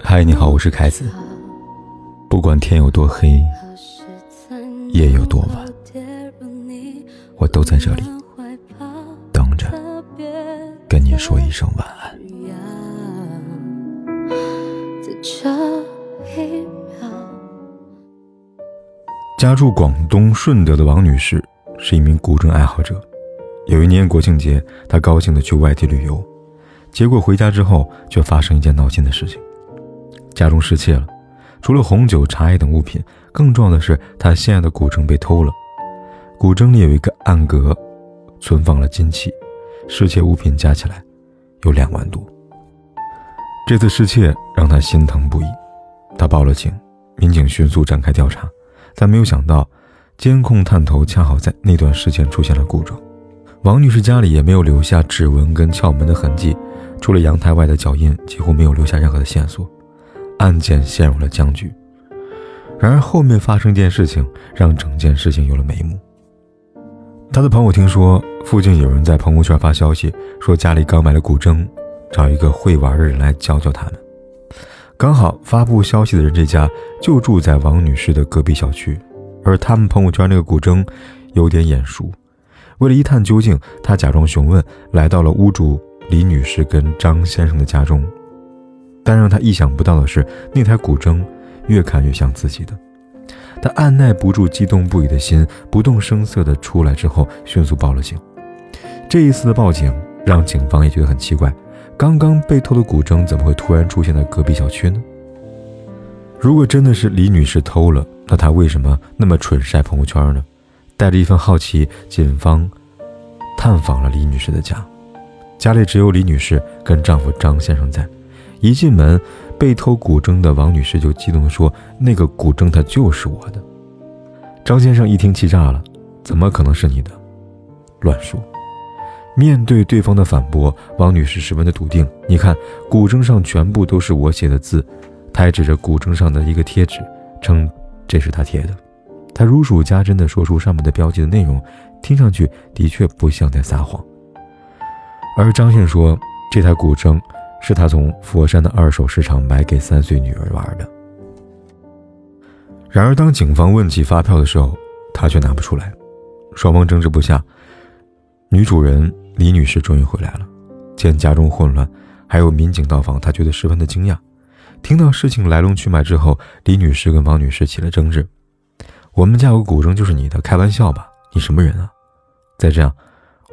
嗨，你好，我是凯子。不管天有多黑，夜有多晚，我都在这里等着跟你说一声晚安。家住广东顺德的王女士是一名古筝爱好者。有一年国庆节，她高兴地去外地旅游，结果回家之后却发生一件闹心的事情：家中失窃了，除了红酒、茶叶等物品，更重要的是他心爱的古筝被偷了。古筝里有一个暗格，存放了金器，失窃物品加起来有两万多。这次失窃让他心疼不已，他报了警，民警迅速展开调查，但没有想到，监控探头恰好在那段时间出现了故障。王女士家里也没有留下指纹跟撬门的痕迹，除了阳台外的脚印，几乎没有留下任何的线索，案件陷入了僵局。然而后面发生一件事情，让整件事情有了眉目。他的朋友听说附近有人在朋友圈发消息，说家里刚买了古筝，找一个会玩的人来教教他们。刚好发布消息的人这家就住在王女士的隔壁小区，而他们朋友圈那个古筝有点眼熟。为了一探究竟，他假装询问，来到了屋主李女士跟张先生的家中。但让他意想不到的是，那台古筝越看越像自己的。他按耐不住激动不已的心，不动声色地出来之后，迅速报了警。这一次的报警让警方也觉得很奇怪：刚刚被偷的古筝怎么会突然出现在隔壁小区呢？如果真的是李女士偷了，那她为什么那么蠢晒朋友圈呢？带着一份好奇，警方探访了李女士的家。家里只有李女士跟丈夫张先生在。一进门，被偷古筝的王女士就激动地说：“那个古筝它就是我的。”张先生一听气炸了：“怎么可能是你的？乱说！”面对对方的反驳，王女士十分的笃定：“你看，古筝上全部都是我写的字。”她还指着古筝上的一个贴纸，称这是她贴的。他如数家珍地说出上面的标记的内容，听上去的确不像在撒谎。而张信说，这台古筝是他从佛山的二手市场买给三岁女儿玩的。然而，当警方问起发票的时候，他却拿不出来。双方争执不下，女主人李女士终于回来了。见家中混乱，还有民警到访，她觉得十分的惊讶。听到事情来龙去脉之后，李女士跟王女士起了争执。我们家有个古筝，就是你的，开玩笑吧？你什么人啊？再这样，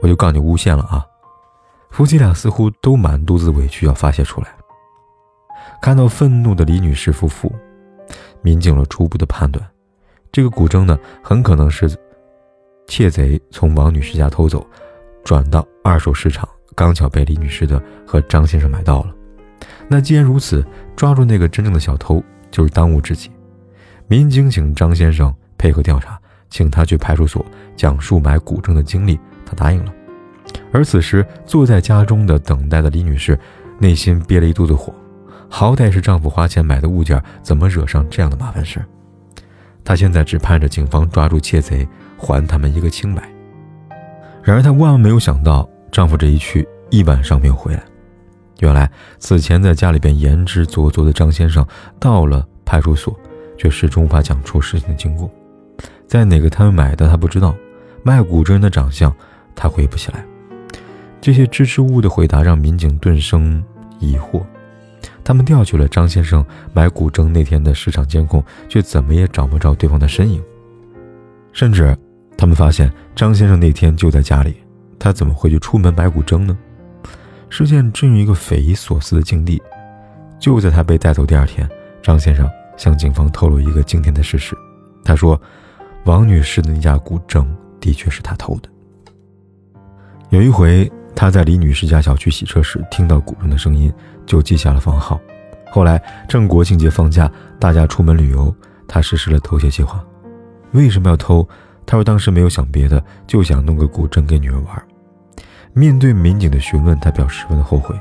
我就告你诬陷了啊！夫妻俩似乎都满肚子委屈要发泄出来。看到愤怒的李女士夫妇，民警了初步的判断，这个古筝呢，很可能是窃贼从王女士家偷走，转到二手市场，刚巧被李女士的和张先生买到了。那既然如此，抓住那个真正的小偷就是当务之急。民警请张先生。配合调查，请他去派出所讲述买古筝的经历，他答应了。而此时坐在家中的等待的李女士，内心憋了一肚子火。好歹是丈夫花钱买的物件，怎么惹上这样的麻烦事？她现在只盼着警方抓住窃贼，还他们一个清白。然而她万万没有想到，丈夫这一去一晚上没有回来。原来此前在家里边言之凿凿的张先生，到了派出所，却始终无法讲出事情的经过。在哪个摊位买的，他不知道；卖古筝人的长相，他回忆不起来。这些支支吾吾的回答让民警顿生疑惑。他们调取了张先生买古筝那天的市场监控，却怎么也找不着对方的身影。甚至，他们发现张先生那天就在家里，他怎么会去出门买古筝呢？事件进入一个匪夷所思的境地。就在他被带走第二天，张先生向警方透露一个惊天的事实。他说。王女士的那架古筝的确是他偷的。有一回，他在李女士家小区洗车时听到古筝的声音，就记下了房号。后来正国庆节放假，大家出门旅游，他实施了偷窃计划。为什么要偷？他说当时没有想别的，就想弄个古筝给女儿玩。面对民警的询问，他表示十分的后悔。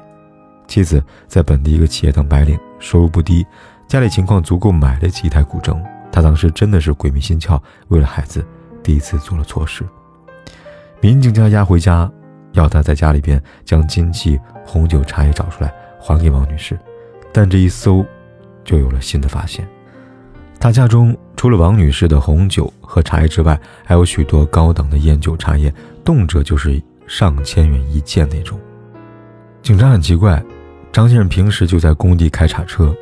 妻子在本地一个企业当白领，收入不低，家里情况足够买得起一台古筝。他当时真的是鬼迷心窍，为了孩子，第一次做了错事。民警将他押回家，要他在家里边将金器、红酒、茶叶找出来还给王女士。但这一搜，就有了新的发现。他家中除了王女士的红酒和茶叶之外，还有许多高档的烟酒茶叶，动辄就是上千元一件那种。警察很奇怪，张先生平时就在工地开叉车，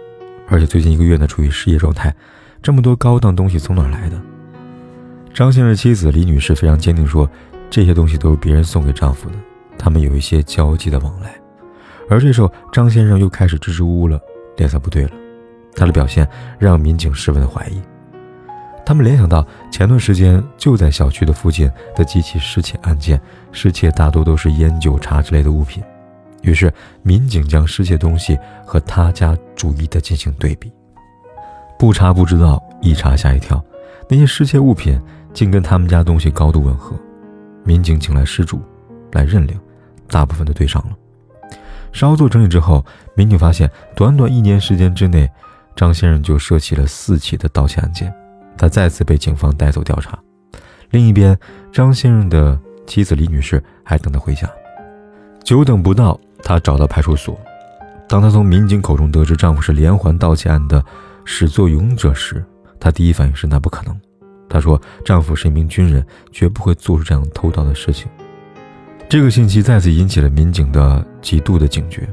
而且最近一个月呢处于失业状态，这么多高档东西从哪来的？张先生妻子李女士非常坚定说，这些东西都是别人送给丈夫的，他们有一些交际的往来。而这时候，张先生又开始支支吾吾了，脸色不对了。他的表现让民警十分的怀疑，他们联想到前段时间就在小区的附近的几起失窃案件，失窃大多都是烟酒茶之类的物品，于是民警将失窃东西和他家逐一的进行对比，不查不知道，一查吓一跳，那些失窃物品竟跟他们家东西高度吻合，民警请来失主来认领，大部分都对上了。稍作整理之后，民警发现，短短一年时间之内。张先生就涉及了四起的盗窃案件，他再次被警方带走调查。另一边，张先生的妻子李女士还等他回家，久等不到，她找到派出所。当她从民警口中得知丈夫是连环盗窃案的始作俑者时，她第一反应是那不可能。她说：“丈夫是一名军人，绝不会做出这样偷盗的事情。”这个信息再次引起了民警的极度的警觉，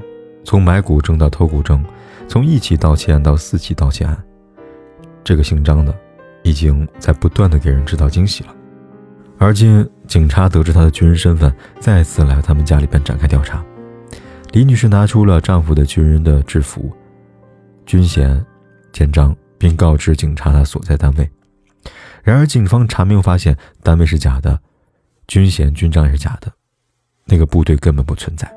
从买古证到偷古证。从一起盗窃案到四起盗窃案，这个姓张的已经在不断的给人制造惊喜了。而今警察得知他的军人身份，再次来到他们家里边展开调查。李女士拿出了丈夫的军人的制服、军衔、肩章，并告知警察他所在单位。然而警方查明发现，单位是假的，军衔、军章也是假的，那个部队根本不存在。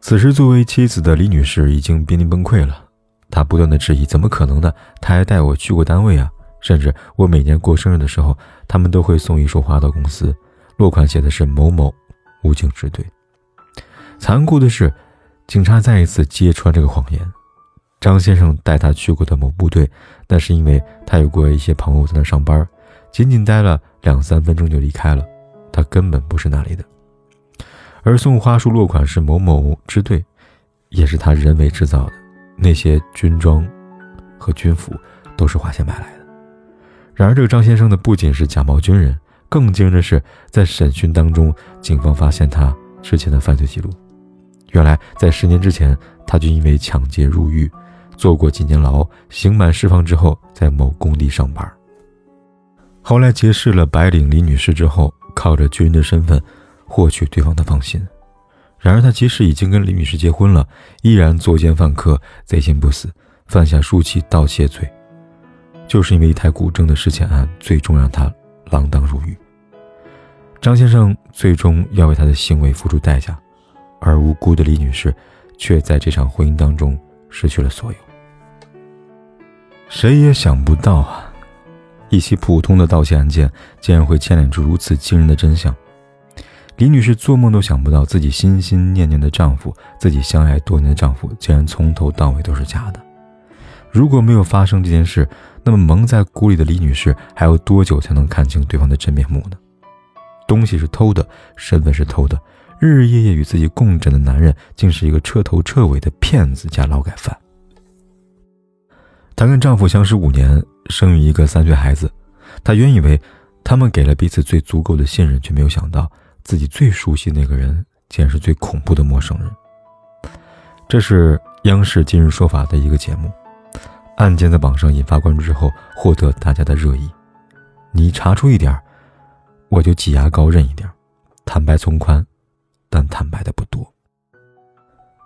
此时，作为妻子的李女士已经濒临崩溃了。她不断的质疑：“怎么可能呢？他还带我去过单位啊！甚至我每年过生日的时候，他们都会送一束花到公司，落款写的是某某武警支队。”残酷的是，警察再一次揭穿这个谎言。张先生带他去过的某部队，那是因为他有过一些朋友在那上班，仅仅待了两三分钟就离开了，他根本不是那里的。而送花束落款是某某支队，也是他人为制造的。那些军装和军服都是花钱买来的。然而，这个张先生呢，不仅是假冒军人，更惊人的是，在审讯当中，警方发现他之前的犯罪记录。原来，在十年之前，他就因为抢劫入狱，坐过几年牢，刑满释放之后，在某工地上班。后来结识了白领李女士之后，靠着军人的身份。获取对方的芳心，然而他即使已经跟李女士结婚了，依然作奸犯科，贼心不死，犯下数起盗窃罪，就是因为一台古筝的失窃案，最终让他锒铛入狱。张先生最终要为他的行为付出代价，而无辜的李女士，却在这场婚姻当中失去了所有。谁也想不到啊，一起普通的盗窃案件，竟然会牵连出如此惊人的真相。李女士做梦都想不到，自己心心念念的丈夫，自己相爱多年的丈夫，竟然从头到尾都是假的。如果没有发生这件事，那么蒙在鼓里的李女士还要多久才能看清对方的真面目呢？东西是偷的，身份是偷的，日日夜夜与自己共枕的男人，竟是一个彻头彻尾的骗子加劳改犯。她跟丈夫相识五年，生育一个三岁孩子，她原以为他们给了彼此最足够的信任，却没有想到。自己最熟悉那个人，竟然是最恐怖的陌生人。这是央视今日说法的一个节目，案件在网上引发关注之后，获得大家的热议。你查出一点我就挤牙膏认一点坦白从宽，但坦白的不多。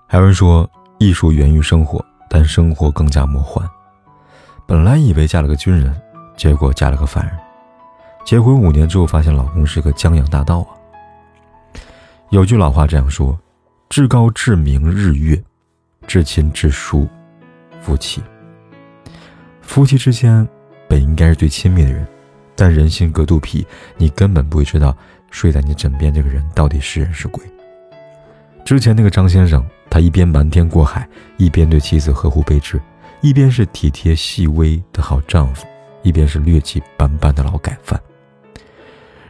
还有人说，艺术源于生活，但生活更加魔幻。本来以为嫁了个军人，结果嫁了个犯人。结婚五年之后，发现老公是个江洋大盗啊。有句老话这样说：“至高至明日月，至亲至疏夫妻。”夫妻之间本应该是最亲密的人，但人心隔肚皮，你根本不会知道睡在你枕边这个人到底是人是鬼。之前那个张先生，他一边瞒天过海，一边对妻子呵护备至，一边是体贴细微的好丈夫，一边是劣迹斑斑的劳改犯。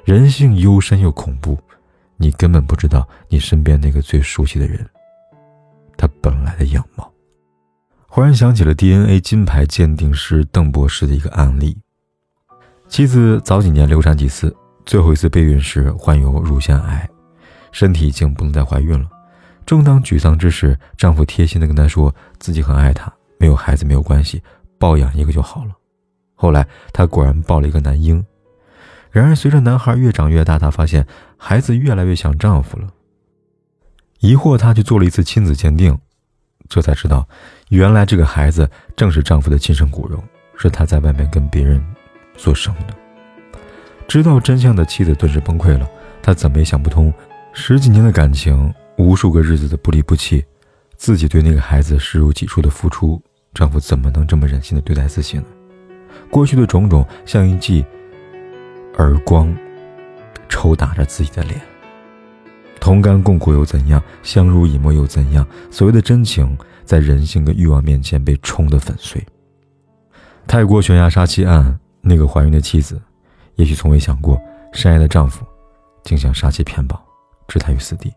人性幽深又恐怖。你根本不知道你身边那个最熟悉的人，他本来的样貌。忽然想起了 DNA 金牌鉴定师邓博士的一个案例：妻子早几年流产几次，最后一次备孕时患有乳腺癌，身体已经不能再怀孕了。正当沮丧之时，丈夫贴心的跟她说自己很爱她，没有孩子没有关系，抱养一个就好了。后来她果然抱了一个男婴。然而，随着男孩越长越大，她发现孩子越来越像丈夫了。疑惑，她去做了一次亲子鉴定，这才知道，原来这个孩子正是丈夫的亲生骨肉，是他在外面跟别人所生的。知道真相的妻子顿时崩溃了，她怎么也想不通，十几年的感情，无数个日子的不离不弃，自己对那个孩子视如己出的付出，丈夫怎么能这么忍心的对待自己呢？过去的种种，像一记。耳光，抽打着自己的脸。同甘共苦又怎样？相濡以沫又怎样？所谓的真情，在人性跟欲望面前被冲得粉碎。泰国悬崖杀妻案，那个怀孕的妻子，也许从未想过，深爱的丈夫，竟想杀妻骗保，置她于死地。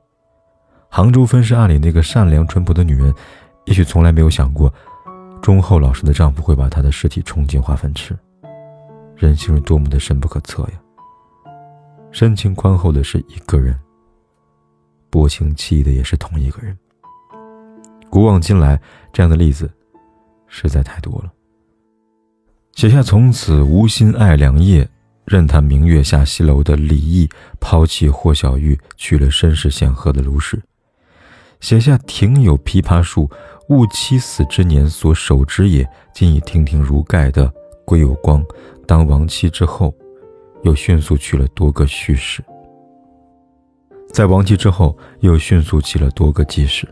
杭州分尸案里那个善良淳朴的女人，也许从来没有想过，忠厚老实的丈夫会把她的尸体冲进化粪池。人性是多么的深不可测呀！深情宽厚的是一个人，薄情弃义的也是同一个人。古往今来，这样的例子实在太多了。写下“从此无心爱良夜，任他明月下西楼”的李益，抛弃霍小玉，娶了身世显赫的卢氏；写下“庭有枇杷树，吾妻死之年所守之也，今已亭亭如盖”的归有光。当亡妻之后，又迅速娶了多个婿氏。在亡妻之后，又迅速起了多个继室，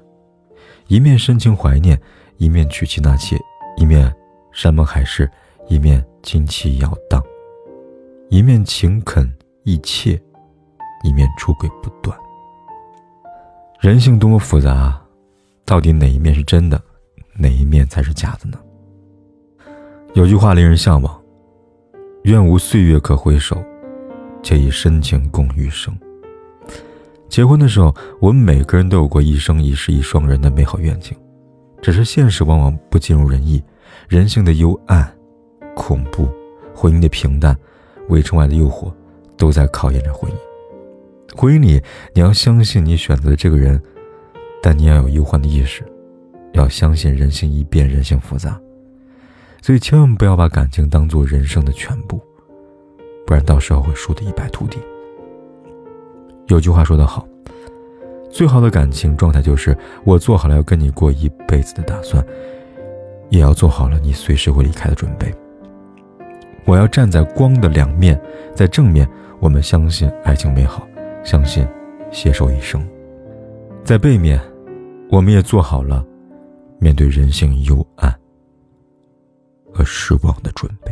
一面深情怀念，一面娶妻纳妾，一面山盟海誓，一面金妻摇荡，一面情恳意切，一面出轨不断。人性多么复杂，到底哪一面是真的，哪一面才是假的呢？有句话令人向往。愿无岁月可回首，且以深情共余生。结婚的时候，我们每个人都有过一生一世一双人的美好愿景，只是现实往往不尽如人意，人性的幽暗、恐怖，婚姻的平淡，围城外的诱惑，都在考验着婚姻。婚姻里，你要相信你选择的这个人，但你要有忧患的意识，要相信人性易变，人性复杂。所以千万不要把感情当做人生的全部，不然到时候会输得一败涂地。有句话说得好，最好的感情状态就是我做好了要跟你过一辈子的打算，也要做好了你随时会离开的准备。我要站在光的两面，在正面，我们相信爱情美好，相信携手一生；在背面，我们也做好了面对人性幽暗。和失望的准备。